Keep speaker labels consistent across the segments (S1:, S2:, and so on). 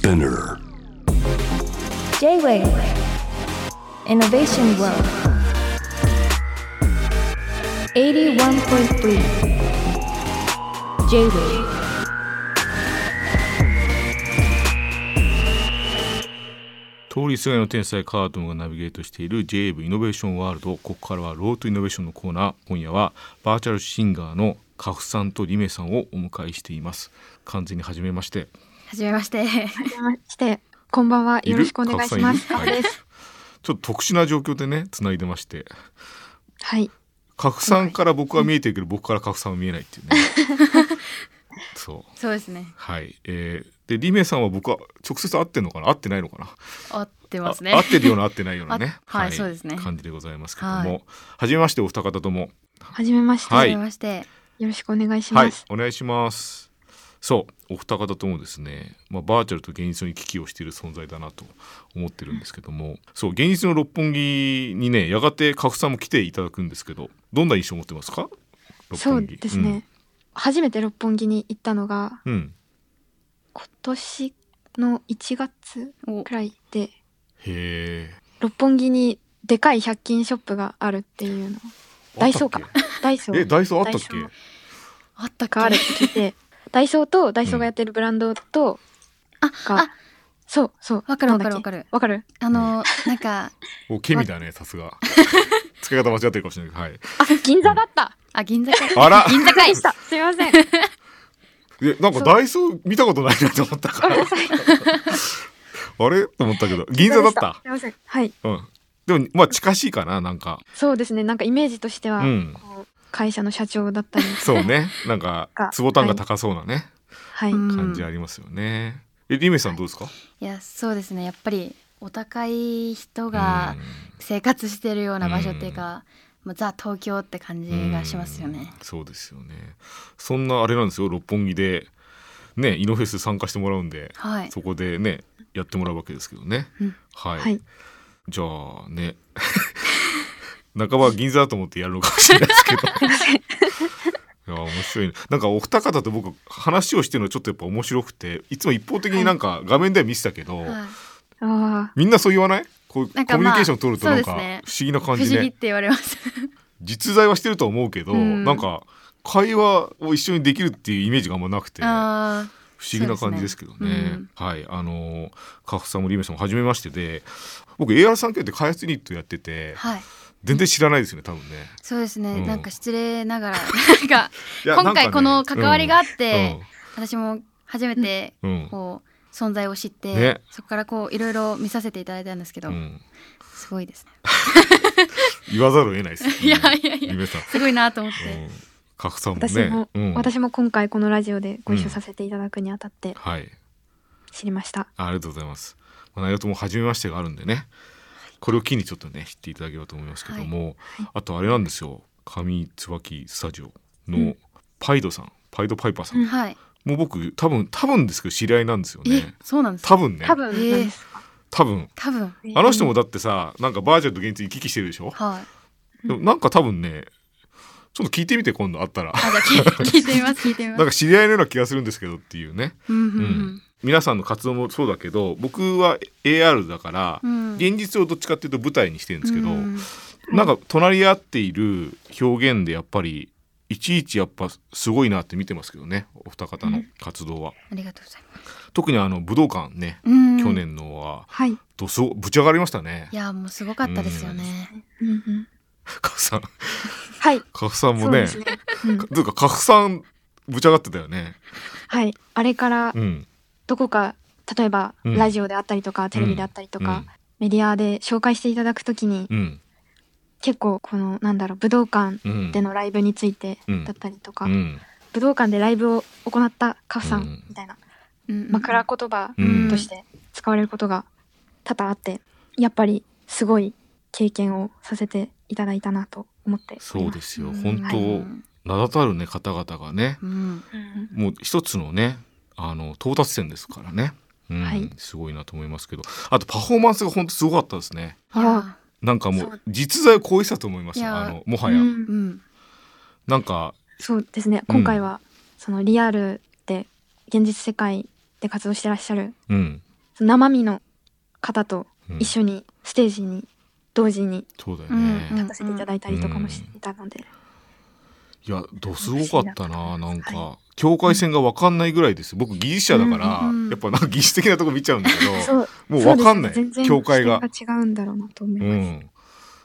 S1: Spinner.
S2: J-Wave. Innovation World. 81.3 J-Wave.
S3: 通りすがりの天才カートンがナビゲートしている JAV イノベーションワールドここからはロートイノベーションのコーナー。今夜はバーチャルシンガーの花譜さんと理芽さんをお迎えしています。完全に初めまして
S4: はじめまして。
S5: はじめまして、こんばんは。よろしくお願いします。
S3: カフさんい。ちょっと特殊な状況でね繋いでまして
S5: はい。
S3: カフさんから僕は見えてるけど僕からカフさんは見えないっていうね そう
S4: そうですね。
S3: はい、えー、でリメさんは僕は直接会ってんのかな？会ってないのかな？
S4: 合ってますね。
S3: あ合ってるような合ってないようなね
S4: あはいそうですね
S3: 感じでございますけども、
S4: はい
S3: 初めましてお二方とも
S5: はじめまして。
S3: は
S4: はいじめまして。
S5: よろしくお願いし
S3: はい
S5: ます。
S3: お願いしますそうお二方ともですね、まあ、バーチャルと現実の行き来をしている存在だなと思ってるんですけどもそう現実の六本木にねやがてカフさんも来ていただくんですけどどんな印象を持ってますか？六
S5: そうですね、初めて六本木に行ったのが
S3: うん、うん
S5: 今年の1月
S4: お
S5: くらいで、
S3: へえ
S5: 六本木にでかい100均ショップがあるっていうの。ダイソーか。ダイソー。
S3: け？えダイソー。あったっけ？
S4: あったっけ？
S5: があるって聞いて、ダイソーとダイソーがやってるブランドと、
S4: あ、
S5: が
S4: あ、
S5: そうそう。
S4: わかるわ
S5: なんだっけ
S4: かるわかる
S5: わかる？
S4: あの、なんか、
S3: おケミだねさすが 使い方間違ってるかもしれないはい
S5: あ、銀座だった。
S4: あ、銀座か。
S3: あら
S4: 銀座かい
S5: でし。た。すいません。
S3: でなんかダイソー見たことないなと思ったからあれ？と思ったけど銀座だった
S5: すいません。はい。
S3: うんでもまあ近しいかななんか
S5: そうですね。なんかイメージとしては、
S3: うん
S5: こう会社の社長だったり、
S3: そうね。なんか
S5: が
S3: 坪単が高そうなね、
S5: はい。
S4: うん。
S3: 感じありますよね。えリメさんどうですか、
S4: いや、そうですね。やっぱり、お高い人が生活してるような場所っていうか、もうザ東京って感じがしますよね。
S3: うん。そうですよね。そんなあれなんですよ。六本木でねイノフェス参加してもらうんで、
S4: はい。
S3: そこでねやってもらうわけですけどね、
S4: うん。
S3: はい、
S5: はい。
S3: じゃあね半ば銀座だと思ってやるのかもしれないですけど。いや面白いね。なんかお二方と僕話をしてるのちょっとやっぱ面白くていつも一方的になんか画面では見せたけど、
S4: はい。
S5: あ
S3: みんなそう言わない？こうコミュニケーション取るとなんか不思議な
S4: 不
S3: 感じね。
S4: 思議って言われます。
S3: 実在はしてると思うけど、
S4: うん。
S3: なんか会話を一緒にできるっていうイメージがあんまなくて不
S4: あ
S3: 思議な感じですけどね。
S4: ね。うん。
S3: はい。あのーカフさんもリメさんも初めましてで僕 AR3K って開発ユニットやってて
S4: あ、はい。
S3: 全然知らないですよね多分ね
S4: そうですね、
S3: うん
S4: なんか失礼ながら なんか今回この関わりがあって、
S3: うん
S4: 私も初めて
S3: うん
S4: こう存在を知って、
S3: ね
S4: そこからこういろいろ見させていただいたんですけど、
S3: うん
S4: すごいですね
S3: 言わざるを得ないです。
S4: いやいやいや。すごいなと思って、
S3: うん。カフさんも
S5: 私
S3: ね。
S5: も、
S3: うん、
S5: 私も今回このラジオでご一緒させていただくにあたって
S3: はい。
S5: 知りました。
S3: あありがとうございます。まあ、何事も初めましてがあるんでね。これを機にちょっとね知っていただければと思いますけども、あとあれなんですよ。上椿スタジオのパイドさん、パイドパイパーさん。
S4: はい
S3: もう僕多分多分ですけど知り合いなんですよ
S4: え
S3: ね。
S4: そうなんですか？
S3: 多分ね。
S5: 多分なんですか。
S3: 多分。
S4: 多分
S3: あの人もだってさ、なんかバーチャルと現実行き来してるでしょ？
S4: はい
S3: でもなんか多分ね、ちょっと聞いてみて今度会ったら。
S4: 聞いてみます聞いてみます。
S3: なんか知り合いのような気がするんですけどっていうね。
S4: うんうん
S3: うん。皆さんの活動もそうだけど僕は AR だから、
S4: うん。
S3: 現実をどっちかっていうと舞台にしてるんですけど、
S4: うん
S3: なんか隣り合っている表現でやっぱりいちいちやっぱすごいなって見てますけどね。お二方の活動は、
S4: ありがとうございます。
S3: 特にあの武道館ね、
S4: うん。
S3: 去年のは。
S5: はい。
S3: どすごぶち上がりましたね。
S4: いやもうすごかったですよね、
S5: うん。うん
S3: カフさん
S5: はい。
S3: カフさんもね
S5: そう
S3: というかカフさんぶち上がってたよね。
S5: はい。あれから
S3: うん。
S5: どこか例えば
S3: うん。
S5: ラジオであったりとか、テレビであったりとか、
S3: うん。
S5: メディアで紹介していただくときに、
S3: うん。
S5: 結構このなんだろう武道館
S3: うん。
S5: でのライブについて
S3: うん。
S5: だったりとか、
S3: うん。
S5: 武道館でライブを行ったカフさ
S3: うん。
S5: んみたいな枕言葉
S3: うん
S5: として使われることが多々あってやっぱりすごい経験をさせていただいたなと思って
S3: そうですよ。
S4: うん。
S3: 本当、
S4: うん
S3: 名だたるね方々がね。
S4: うん。
S5: うん
S3: もう一つのねあの到達点ですからね、うん。
S5: はい。
S3: すごいなと思いますけど。あとパフォーマンスが本当すごかったですね。なんかも
S5: そう。う
S3: 実在を超えてたと思います。
S4: いや
S3: あのもはや、
S5: うん。
S4: うん
S3: なんか
S5: そうですね。今回はそのリアルで現実世界で活動してらっしゃる
S3: うん。
S5: 生身の方と
S3: うん。
S5: 一緒にステージに同時に。
S3: そうだよね、
S4: うん
S5: 立たせていただいたりとかもしてたので、
S3: いやどすごかったななんか、
S5: は
S3: 境界線が分かんないぐらいです。僕技術者だから、
S4: うんうん
S3: やっぱなんか技術的なとこ見ちゃうんだけど もう分かんない、
S5: ね。
S3: 境界が。
S5: 違うんだろうなと思います、
S3: うん、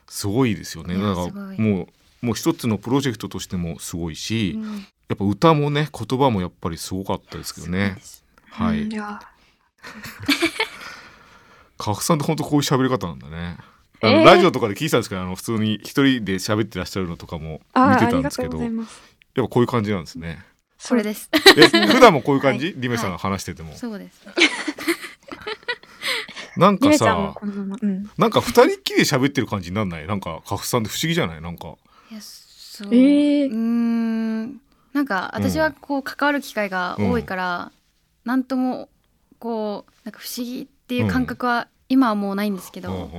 S3: すごいですよね。だからもうもう一つのプロジェクトとしてもすごいし、
S4: うん。
S3: やっぱ歌もね言葉もやっぱりすごかったですけどね。はい、
S5: うんいや。
S3: カフさんって本当こういう喋り方なんだねあの、
S5: えー。
S3: ラジオとかで聞いてたんですけどあの普通に一人で喋ってらっしゃるのとかも見てたんですけどやっぱこういう感じなんですね。
S4: それです。
S3: え普段もこういう感じ、
S4: はい。
S3: リメさんが話してても、
S4: そうです。
S3: なんかさ
S5: うん。
S3: なんか二人っきりで喋ってる感じになんない？なんかカフさんって不思議じゃない？なんか。
S4: いやそう、
S5: えー。
S4: うーん。なんか私はこう関わる機会が多いから、なんともこうなんか不思議っていう感覚は今はもうないんですけど、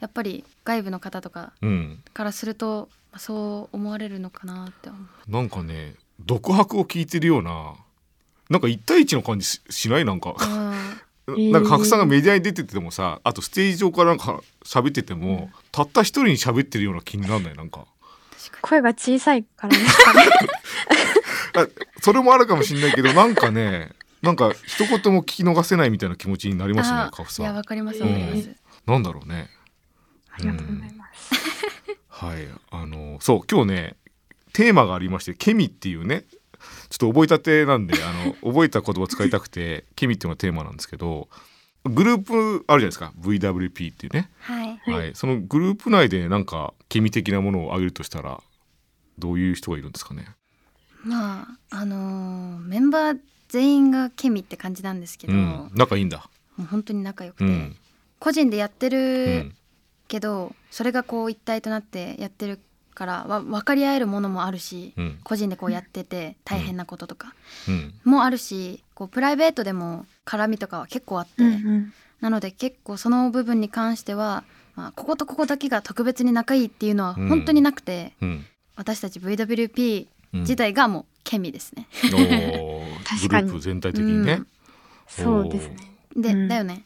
S4: やっぱり外部の方とか
S3: うん。
S4: からするとまあそう思われるのかなって思う。
S3: なんかね独白を聞いてるようななんか一対一の感じししない？なんか。
S4: あ
S5: ー
S3: なんか格さんがメディアに出ててもさあとステージ上からなんか喋ってても、たった一人に喋ってるような気になんない？なんか。
S5: 声が小さいからですかね。
S3: あそれもあるかもしれないけどなんかねなんか一言も聞き逃せないみたいな気持ちになりますね
S4: あ
S3: カフさん。
S4: いやわかりますわかります。
S3: なんだろうね。
S5: ありがとうございます、
S3: はい。あのそう今日ねテーマがありましてケミっていうねちょっと覚えたてなんであの 覚えた言葉使いたくてケミっていうのがテーマなんですけどグループあるじゃないですか。VWP っていうね、
S4: はい。
S5: はい。
S3: はい、そのグループ内でなんかケミ的なものを挙げるとしたらどういう人がいるんですかね
S4: まああのーメンバー全員がケミって感じなんですけど、
S3: うん。
S4: も
S3: 仲いいんだ。
S4: う本当に仲良くて、
S3: うん。
S4: 個人でやって
S3: う
S4: る
S3: ん
S4: けど、それがこう一体となってやってるからわ分かり合えるものもあるし、
S3: うん。
S4: 個人でこうやってて大変なこととか
S3: うん。
S4: もあるしこうプライベートでも絡みとかは結構あって、
S5: うんうん。
S4: なので結構その部分に関しては、まあ、こことここだけが特別に仲いいっていうのは本当になくて、
S3: うん。
S4: 私たち VWP
S3: うん
S4: 自体がもうケミですね。
S3: おー。グ
S5: 確かに。
S3: ループ全体的にね、
S5: そうですね。
S4: で、
S5: うん。
S4: だよね。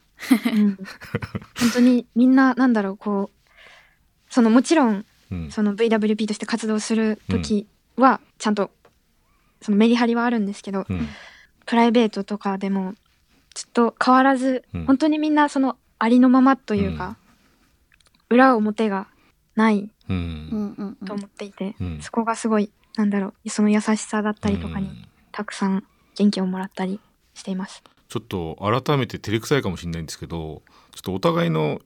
S5: うん。本当にみんななんだろうこうそのもちろん
S3: うん。
S5: その VWP として活動する時はちゃんとそのメリハリはあるんですけど、
S3: うん。
S5: プライベートとかでもずっと変わらず、
S3: うん。
S5: 本当にみんなそのありのままというか、裏表がない
S3: うん。
S4: うんうんうん。
S5: と思っていて、
S3: うん。
S5: そこがすごいなんだろう。その優しさだったりとかに
S3: うん。
S5: たくさん元気をもらったりしています。
S3: ちょっと改めて照れくさいかもしれないんですけどちょっとお互いの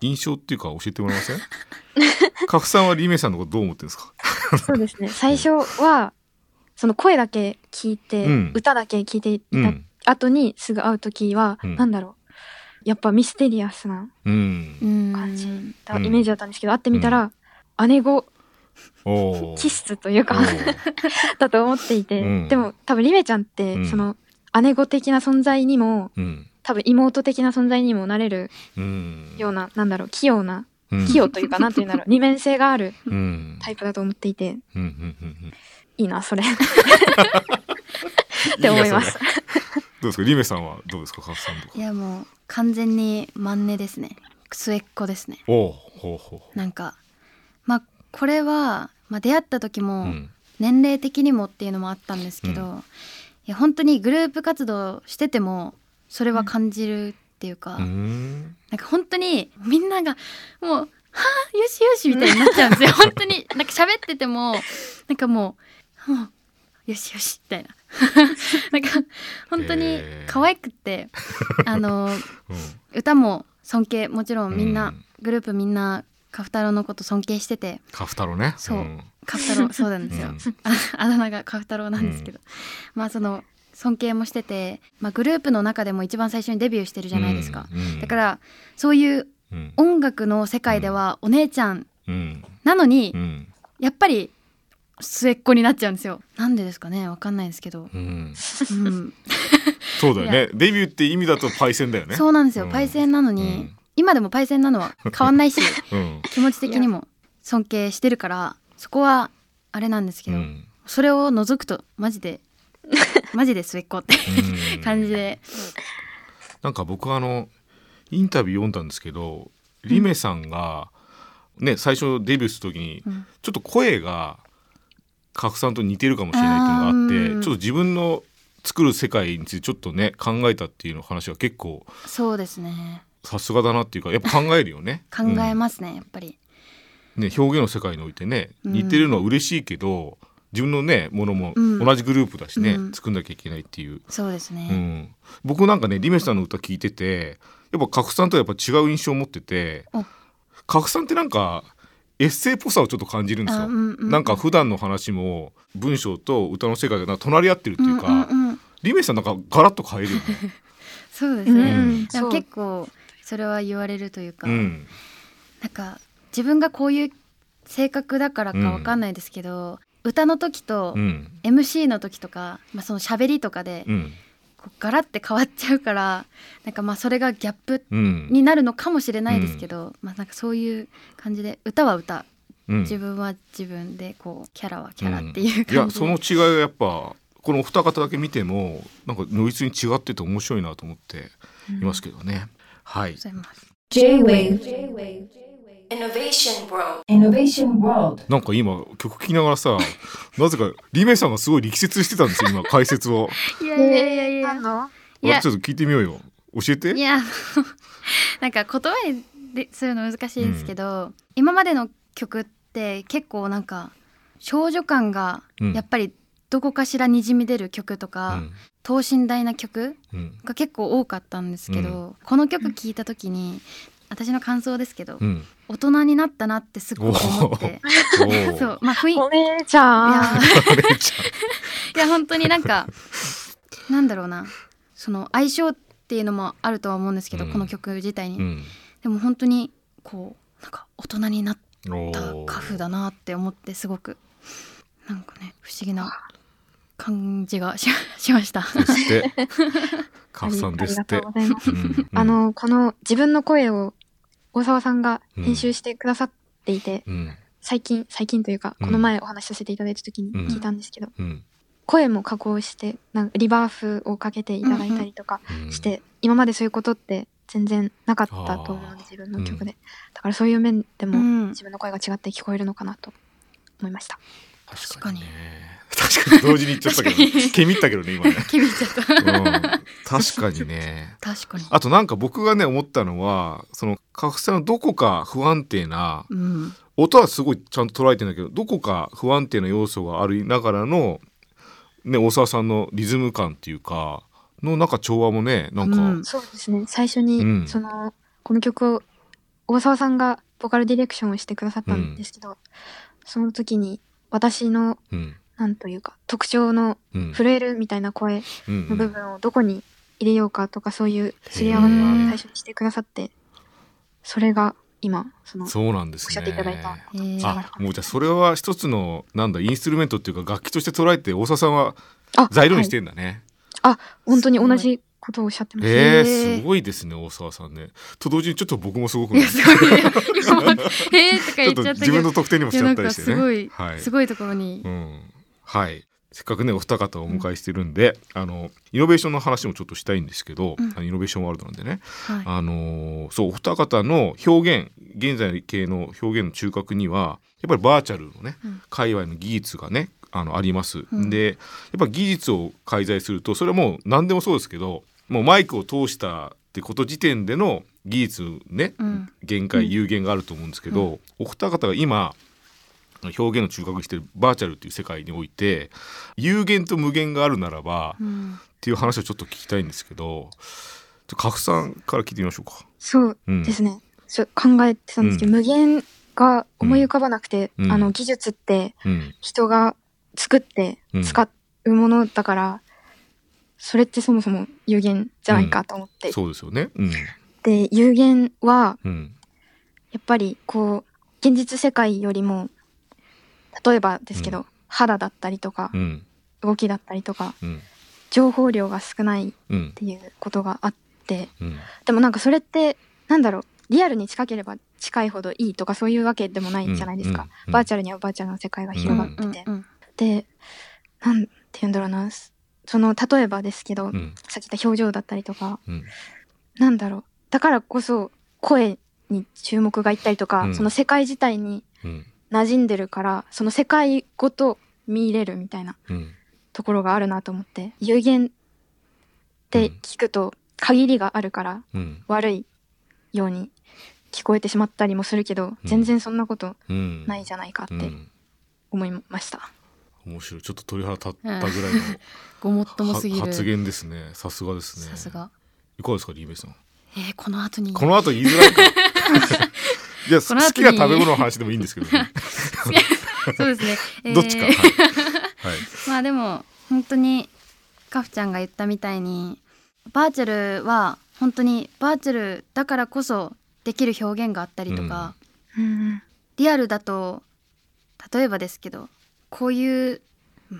S3: 印象っていうか教えてもらえません？カフさんはリメさんのことどう思ってるんですか？
S5: そうですね。最初はその声だけ聞いて、
S3: うん。
S5: 歌だけ聞いていた
S3: うん。
S5: 後にすぐ会う時は、
S3: うん。
S5: なんだろう。やっぱミステリアスな感じだ、
S3: うん。
S5: イメージだったんですけど会ってみたら、姉子
S3: おー
S5: 気質というか だと思っていて、
S3: うん。
S5: でも多分リメちゃんって、
S3: うん。
S5: その姉子的な存在にも
S3: うん。
S5: 多分妹的な存在にもなれる
S3: うん。
S5: ような、なんだろう器用な
S3: うん。
S5: 器用というかなんていうんだろう 二面性がある
S3: うん。
S5: タイプだと思っていて
S3: うんうんうんうん。
S5: いいなそれ。って思います。
S3: どうですかリメさんはどうですかカフさんとか。
S4: いやもう完全にマンネですね。末っ子ですね。
S3: おおほうほ
S4: なんかまあこれは、まあ、出会った時
S3: う
S4: も
S3: うん。
S4: 年齢的にもっていうのもあったんですけど、
S3: う
S4: いや本当にグループ活動しててもそれは感じるっていうか、
S3: うーん。
S4: なんか本当にみんながもう「はあよしよし」みたいになっちゃうんですよ。本当になんか喋っててもなんかもう「もうよしよし」みたいななんか本当に可愛くってあの
S3: うん。
S4: 歌も尊敬もちろんみんな、
S3: うん。
S4: グループみんなカフ太郎のこと尊敬してて。
S3: カフ太郎ね。
S4: そう。ん。カフ太郎そうなんですよ、
S3: うん。
S4: あ あだ名がカフ太郎なんですけど、まあその尊敬もしてて、まあ、グループの中でも一番最初にデビューしてるじゃないですか、だからそういう
S3: うん。
S4: 音楽の世界ではお姉ちゃん
S3: うん。
S4: なのに
S3: うん。
S4: やっぱり末っ子になっちゃうんですよ。なんでですかね？わかんないですけど、
S3: うん。
S4: うん、
S3: そうだよ
S4: い
S3: ねデビューって意味だとパイセンだよね。
S4: そうなんですよ、
S3: うん。
S4: パイセンなのに、
S3: うん
S4: 今でもパイセンなのは 変わんないし
S3: うん。
S4: 気持ち的にも尊敬してるからそこはあれなんですけど、
S3: うん。
S4: それを除くとマジで マジで末っ子って
S3: うん。
S4: 感じで、
S3: なんか僕はあのインタビュー読んだんですけどリメさんが、ね最初デビューする時に
S4: うん。
S3: ちょっと声がカフさんと似てるかもしれないっていうのがあってちょっと自分の作る世界についてちょっとね考えたっていうの話が結構
S4: そうですね
S3: さすがだなっていうかやっぱ考えるよね。
S4: 考えますね、やっぱり。
S3: うんね表現の世界においてね
S4: うん。
S3: 似てるのは嬉しいけど、自分のねものも
S4: うん。
S3: 同じグループだしね、
S4: うん。
S3: 作んなきゃいけないっていう、
S4: そうですね、
S3: うん、僕なんかねリメさんの歌聞いててやっぱカフさんとはやっぱ違う印象を持ってて
S4: お。
S3: カフさんってなんかエッセイっぽさをちょっと感じるんですよ。
S4: あうんうん
S3: なんか普段の話も文章と歌の世界がなんか隣り合ってるっていうか、
S4: うんうんうん。
S3: リメさんなんかガラッと変えるよね。
S4: そうですね、
S3: うん。
S4: 結構それは言われるというか、
S3: うん、
S4: なんか自分がこういう性格だからかわかんないですけど、歌の時と
S3: うん。
S4: MC の時とか、まあ、その喋りとかで
S3: うん。
S4: こうガラッて変わっちゃうからなんかまあそれがギャップ
S3: うん。
S4: になるのかもしれないですけど、まあなんかそういう感じで歌は歌。
S3: うん。
S4: 自分は自分でこうキャラはキャラっていう感じで、
S3: いやその違いがやっぱこのお二方だけ見てもなんか如実に違ってて面白いなと思っていますけどね。はい
S4: ございます。
S1: J-Wave Innovation World Innovation World
S3: なんか今曲聴きながらさ なぜかリメさんがすごい力説してたんですよ今解説を。
S4: いやいやいやいや
S5: 何の
S4: いや
S3: ちょっと聞いてみようよ。教えて。
S4: いや なんか言葉にでするの難しいですけど、今までの曲って結構なんか少女感が
S3: うん
S4: やっぱりどこかしらにじみ出る曲とか、等身大な曲
S3: うん。
S4: が結構多かったんですけど、この曲聴いた時に私の感想ですけど、
S3: うん。うん。
S4: 大人になったなってすごく思って。そうまあ雰囲
S5: お姉ち
S4: い
S5: ゃん。
S4: いや 本当になんかなんだろうな。その相性っていうのもあるとは思うんですけど、
S3: うん。
S4: この曲自体に、でも本当にこうなんか大人になっ
S3: お
S4: た
S3: ー。
S4: カフだなって思ってすごく。なんかね不思議な感じがし しました。
S3: ですって。カフさんですって
S5: ありがとう。ございます。
S3: うん
S5: あ、のこの自分の声を大沢さんが編集してくださっていて、
S3: うん
S5: 最近最近というか
S3: うん
S5: この前お話しさせていただいた時に
S3: うん
S5: 聞いたんですけど、
S3: うん
S5: 声も加工してなんかリバーフをかけていただいたりとか
S3: うん
S5: して、今までそういうことって全然なかったと思うんで自分の曲で、だからそういう面でも
S4: うん
S5: 自分の声が違って聞こえるのかなと思いました。
S3: 確かにね。確かに同時に言っちゃったけど、
S4: 確かに
S3: ケミったけどね今ね。
S4: 響いちゃった。
S3: うん確かにね。
S4: 確かに。
S3: あとなんか僕がね思ったのはそのカフさんのどこか不安定な
S4: うん。
S3: 音はすごいちゃんと捉えてんだけどどこか不安定な要素がありながらの、ね、大沢さんのリズム感っていうかのなんか調和もねなんか、
S4: うん
S5: そうですね最初に、
S3: うん
S5: そのこの曲を大沢さんがボーカルディレクションをしてくださったんですけど、その時に私の
S3: うん。
S5: なんというか特徴の
S3: うん。
S5: 震えるみたいな声
S3: うん
S5: の部分をどこに入れようかとかそういうすり合わせを最初にしてくださってそれが今その
S3: そうなんですね。
S5: おっしゃっていただいた
S4: えー
S3: あもうじゃあそれは一つのなんだインストゥルメントっていうか楽器として捉えて大沢さんは
S5: あ
S3: 材料にして
S5: はい
S3: んだね。
S5: あ本当に同じことをおっしゃってます、
S3: えー、すごいですね大沢さんね。と同時にちょっと僕もすごくね
S4: い？やすごい。えーとか言っちゃった。
S3: 自分の得点にもしちゃったりしてね。
S4: すごい、
S3: はい
S4: すごいところに
S3: う。ん、はいせっかくねお二方をお迎えしてるんで、あのイノベーションの話もちょっとしたいんですけど、
S4: うん
S3: イノベーションワールドなんでね、
S4: はい。
S3: あのーそうお二方の表現現在系の表現の中核にはやっぱりバーチャルのね、
S4: うん
S3: 界隈の技術がねあのあります、
S4: うん
S3: でやっぱ技術を介在するとそれはもう何でもそうですけどもうマイクを通したってこと時点での技術ね、
S4: うん。
S3: 限界有限があると思うんですけど、お二方が今表現の中核にしてるバーチャルっていう世界において有限と無限があるならば、っ
S4: うん。
S3: ていう話をちょっと聞きたいんですけどちょカフさんから聞いてみましょうか。
S5: そう
S3: うん。
S5: ですね、そう考えてたんですけど、無限が思い浮かばなくて、
S3: うん。
S5: あの技術って
S3: うん。
S5: 人が作って
S3: うん。
S5: 使うものだから、それってそもそも有限じゃないかと思って、
S3: そうですよね。うん。
S5: で有限は
S3: うん。
S5: やっぱりこう現実世界よりも例えばですけど、
S3: うん。
S5: 肌だったりとか
S3: うん。
S5: 動きだったりとか
S3: うん。
S5: 情報量が少ないっ
S3: うん
S5: ていうことがあって
S3: うん。
S5: でもなんかそれってなんだろうリアルに近ければ近いほどいいとかそういうわけでもないじゃないですか、
S3: うんうん
S5: バーチャルにはバーチャルの世界が広がってて、
S4: うんうん。
S5: でなんて言うんだろうなその例えばですけど、
S3: うん。
S5: さっき言った表情だったりとか
S3: うん。
S5: なんだろう。だからこそ声に注目がいったりとか、
S3: うん。
S5: その世界自体に
S3: うん。
S5: 馴染んでるからその世界ごと見れるみたいな
S3: うん。
S5: ところがあるなと思って有限って聞くと限りがあるから
S3: うん。
S5: 悪いように聞こえてしまったりもするけど、全然そんなこと
S3: うん。
S5: ないじゃないかって
S3: うん。
S5: 思いました。
S3: 面白い。ちょっと鳥肌立ったぐらいの
S4: ごもっともすぎる。
S3: は発言ですね。さすがですね。
S4: さすが。
S3: いかがですかリーベイさん？
S4: えー、この後に。
S3: この後言いづらいか。いや好きな食べ物の話でもいいんですけどね。
S4: そうですね、えー。
S3: どっちか。はい、はい。
S4: まあでも本当にカフちゃんが言ったみたいにバーチャルは本当にバーチャルだからこそできる表現があったりとか、
S5: うん。
S4: リアルだと例えばですけどこういう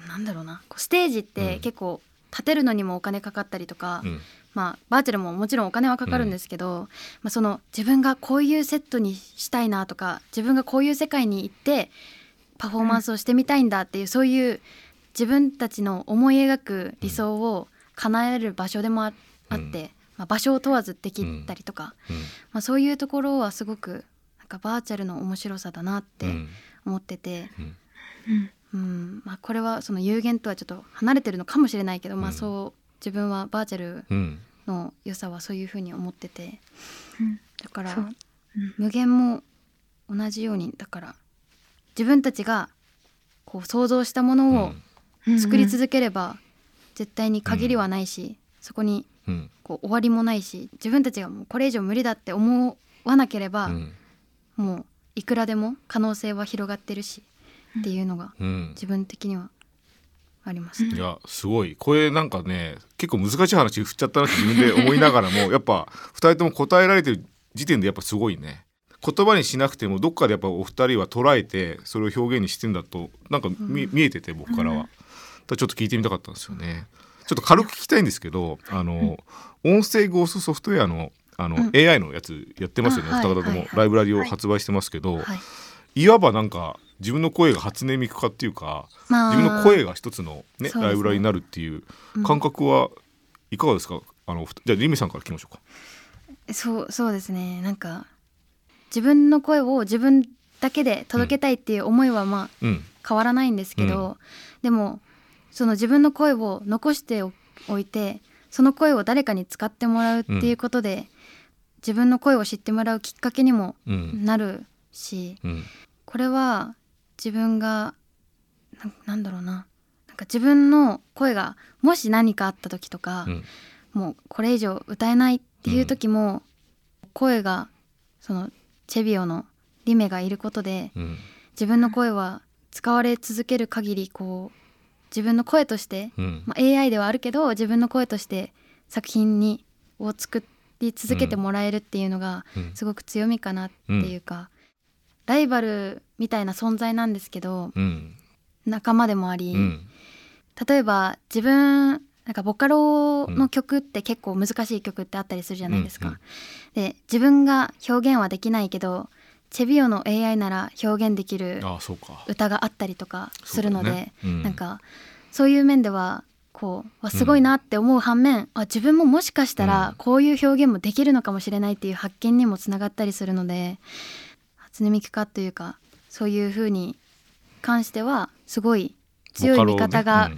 S4: なんだろうな。こうステージって
S3: うん。
S4: 結構立てるのにもお金かかったりとか、
S3: うん。
S4: まあバーチャルももちろんお金はかかるんですけど、まあ、その自分がこういうセットにしたいなとか自分がこういう世界に行ってパフォーマンスをしてみたいんだっていう、そういう自分たちの思い描く理想を叶える場所でもああって、まあ、場所を問わずできたりとか、
S3: うん。
S4: まあ、そういうところはすごくなんかバーチャルの面白さだなって
S3: うん。
S4: 思ってて、
S5: うん
S4: うん。まあ、これはその有限とはちょっと離れてるのかもしれないけど、まあ、
S3: うん
S4: そう自分はバーチャル
S3: うん
S4: の良さはそういうふうに思ってて。
S5: うん。
S4: だから無限も同じようにだから自分たちがこう想像したものを
S5: うん。
S4: 作り続ければ絶対に限りはないし、そこに
S3: うん。
S4: こう終わりもないし自分たちがもうこれ以上無理だって思わなければ、
S3: うん。
S4: もういくらでも可能性は広がってるし、っていうのが
S3: うん。
S4: 自分的にはあります、
S3: いやすごい。これなんかね結構難しい話振っちゃったなって自分で思いながらも やっぱ2人とも答えられてる時点でやっぱすごいね。言葉にしなくてもどっかでやっぱお二人は捉えてそれを表現にしてんだとなんか見,、見えてて僕からは、だちょっと聞いてみたかったんですよね。ちょっと軽く聞きたいんですけどあの、音声ゴーストソフトウェアのあの、
S4: うん。
S3: AI のやつやってますよね、お二方ともライブラリを発売してますけど、
S4: はい。
S3: いわばなんか自分の声が初音ミク化っていうか
S4: まあ。
S3: 自分の声が一つの、ね
S4: ね。
S3: ライブラリになるっていう
S4: うん
S3: 感覚はいかがですか、あのふじゃあリミさんから聞きましょうか。
S4: そうそうですね。なんか自分の声を自分だけで届けたいっていう思いはまあ
S3: うん。
S4: 変わらないんですけど、
S3: う
S4: でもその自分の声を残しておおいてその声を誰かに使ってもらうっていうことで、自分の声を知ってもらうきっかけにも
S3: うん。
S4: なるし、
S3: うん。
S4: これは自分がななんだろうな。なんか自分の声がもし何かあった時とか、
S3: うん。
S4: もうこれ以上歌えないっていう時も、声がそのチェビオのリメがいることで
S3: うん。
S4: 自分の声は使われ続ける限りこう自分の声として、
S3: うん。
S4: まあ、AI ではあるけど自分の声として作品にを作り続けてもらえるっていうのが
S3: うん。
S4: すごく強みかなっていうか、ライバルみたいな存在なんですけど
S3: うん。
S4: 仲間でもあり、
S3: うん。
S4: 例えば自分なんかボカロの曲って結構難しい曲ってあったりするじゃないですか。
S3: うんうん
S4: で自分が表現はできないけどチェビオの AI なら表現できる。歌があったりとかするので、
S3: ね。うん。
S4: なんかそういう面ではこうわすごいなって思う反面、あ自分ももしかした
S3: うん。
S4: らこういう表現もできるのかもしれないっていう発見にもつながったりするので初音ミク化というかそういう風に関してはすごい強い味方が、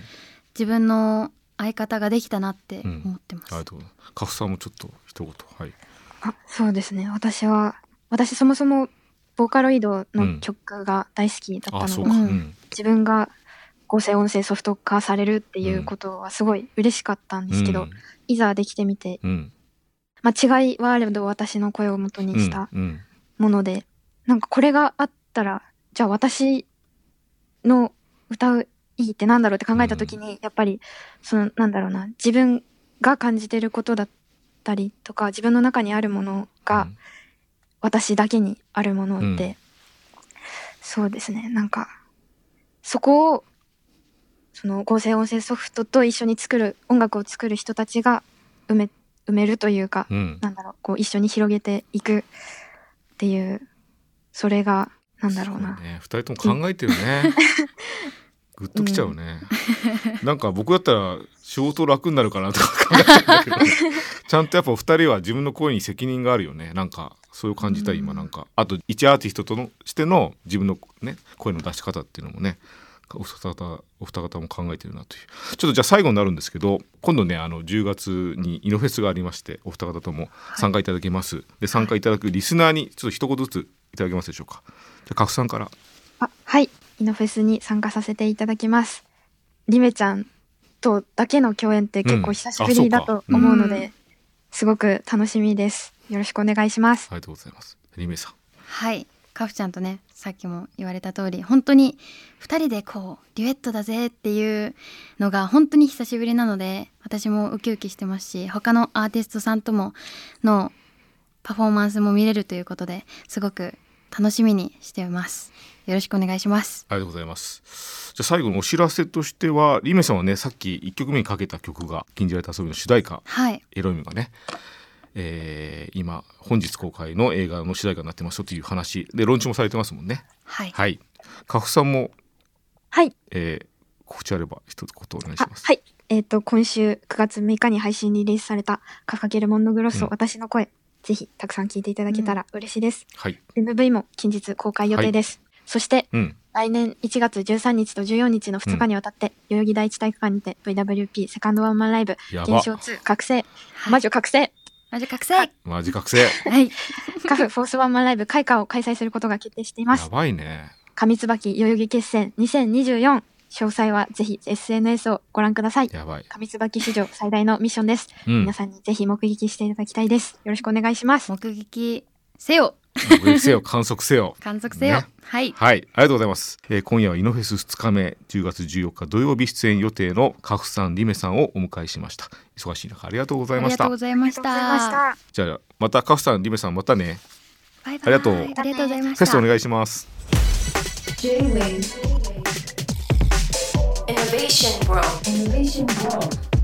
S4: 自分の相方ができたなって思ってます。
S3: うん。カフさんもちょっと一言はい。
S5: あそうですね私は私そもそもボーカロイドの曲が大好きだったので、
S3: うか。
S4: う
S3: うんん
S5: 自分が合成音声ソフト化されるっていうことはすごい嬉しかったんですけど、
S3: うん
S5: いざできてみて、
S3: うん
S5: まあ、違いはあれど私の声を元にした
S3: うん
S5: もので、なんかこれがあったらじゃあ私の歌ういいってなんだろうって考えた時に、やっぱりそのなんだろうな自分が感じてることだったりとか自分の中にあるものが私だけにあるものって、
S3: うん。
S5: そうですね。なんかそこをその合成音声ソフトと一緒に作る音楽を作る人たちが埋め埋めるというか、
S3: うん。
S5: なんだろうこう一緒に広げていくっていうそれがなんだろうな。
S3: ね。二人とも考えてるね。グッときちゃうね、なんか僕だったら仕事楽になるかなとか考えちゃうんだけど ちゃんとやっぱお二人は自分の声に責任があるよね。なんかそういう感じた今なんか。あと一アーティストとのしての自分のね声の出し方っていうのもねお二方お二方も考えてるなという。ちょっとじゃあ最後になるんですけど今度ねあの10月にイノフェスがありましてお二方とも参加いただけます、で参加いただくリスナーにちょっと一言ずついただけますでしょうか。じゃあ賀来さんから。
S5: あはい。イノフェスに参加させていただきます。りめちゃんとだけの共演って結構久しぶりだと思うので、
S4: うん。
S5: すごく楽しみです。よろしくお願いします。
S3: ありがとうございます。リメイさん。
S4: はい。カフちゃんとねさっきも言われた通り本当に2人でこうデュエットだぜっていうのが本当に久しぶりなので私もウキウキしてますし他のアーティストさんとものパフォーマンスも見れるということですごく楽しみにしています。よろしくお願いします。
S3: ありがとうございます。じゃあ最後のお知らせとしては、リメさんはね、さっき1曲目にかけた曲が、禁じられた遊びの主題歌、
S4: はい。
S3: エロイムがね、えー今、本日公開の映画の主題歌になってますよという話で、ローンチもされてますもんね。
S4: はい。
S3: はい。カフさんも、
S5: はい。
S3: えー告知あれば一つことお願いします。
S5: あはい。えっ、と今週9月6日に配信リリースされたカフカケルモンドグロッソ、
S3: うん。
S5: 私の声ぜひたくさん聞いていただけたら嬉しいです、
S3: はい。
S5: MV も近日公開予定です、そして
S3: うん。
S5: 来年1月13日と14日の2日にわたって、代々木第一体育館にて VWP セカンドワンマンライブ現象2覚醒。
S4: はい。
S5: 魔女覚醒
S4: マジ覚醒。はい。
S3: マジ覚醒。
S5: カフフォースワンマンライブ開花を開催することが決定しています。
S3: やばいね。
S5: 上椿代々木決戦2024詳細はぜひ SNS をご覧ください。
S3: やばい。
S5: 上椿史上最大のミッションです、
S3: うん。
S5: 皆。さんにぜひ目撃していただきたいです。よろしくお願いします。
S4: 目撃せよ
S3: 目撃せよ、観測せよ。
S4: 観測せよ、
S3: ね
S4: はい
S3: はい、ありがとうございます。えー今夜はイノフェス2日目、10月14日土曜日出演予定のカフさん、リメさんをお迎えしました。忙しい中、ありがとうございました
S4: ありがとうご。ざいました
S5: た
S3: じゃあ、またカフさん、リメさん、またね、
S4: バイバイ
S3: ありがとう
S4: ありがとうございました
S3: フェスお願いします。
S1: J-Wave
S2: Innovation World.
S1: Innovation World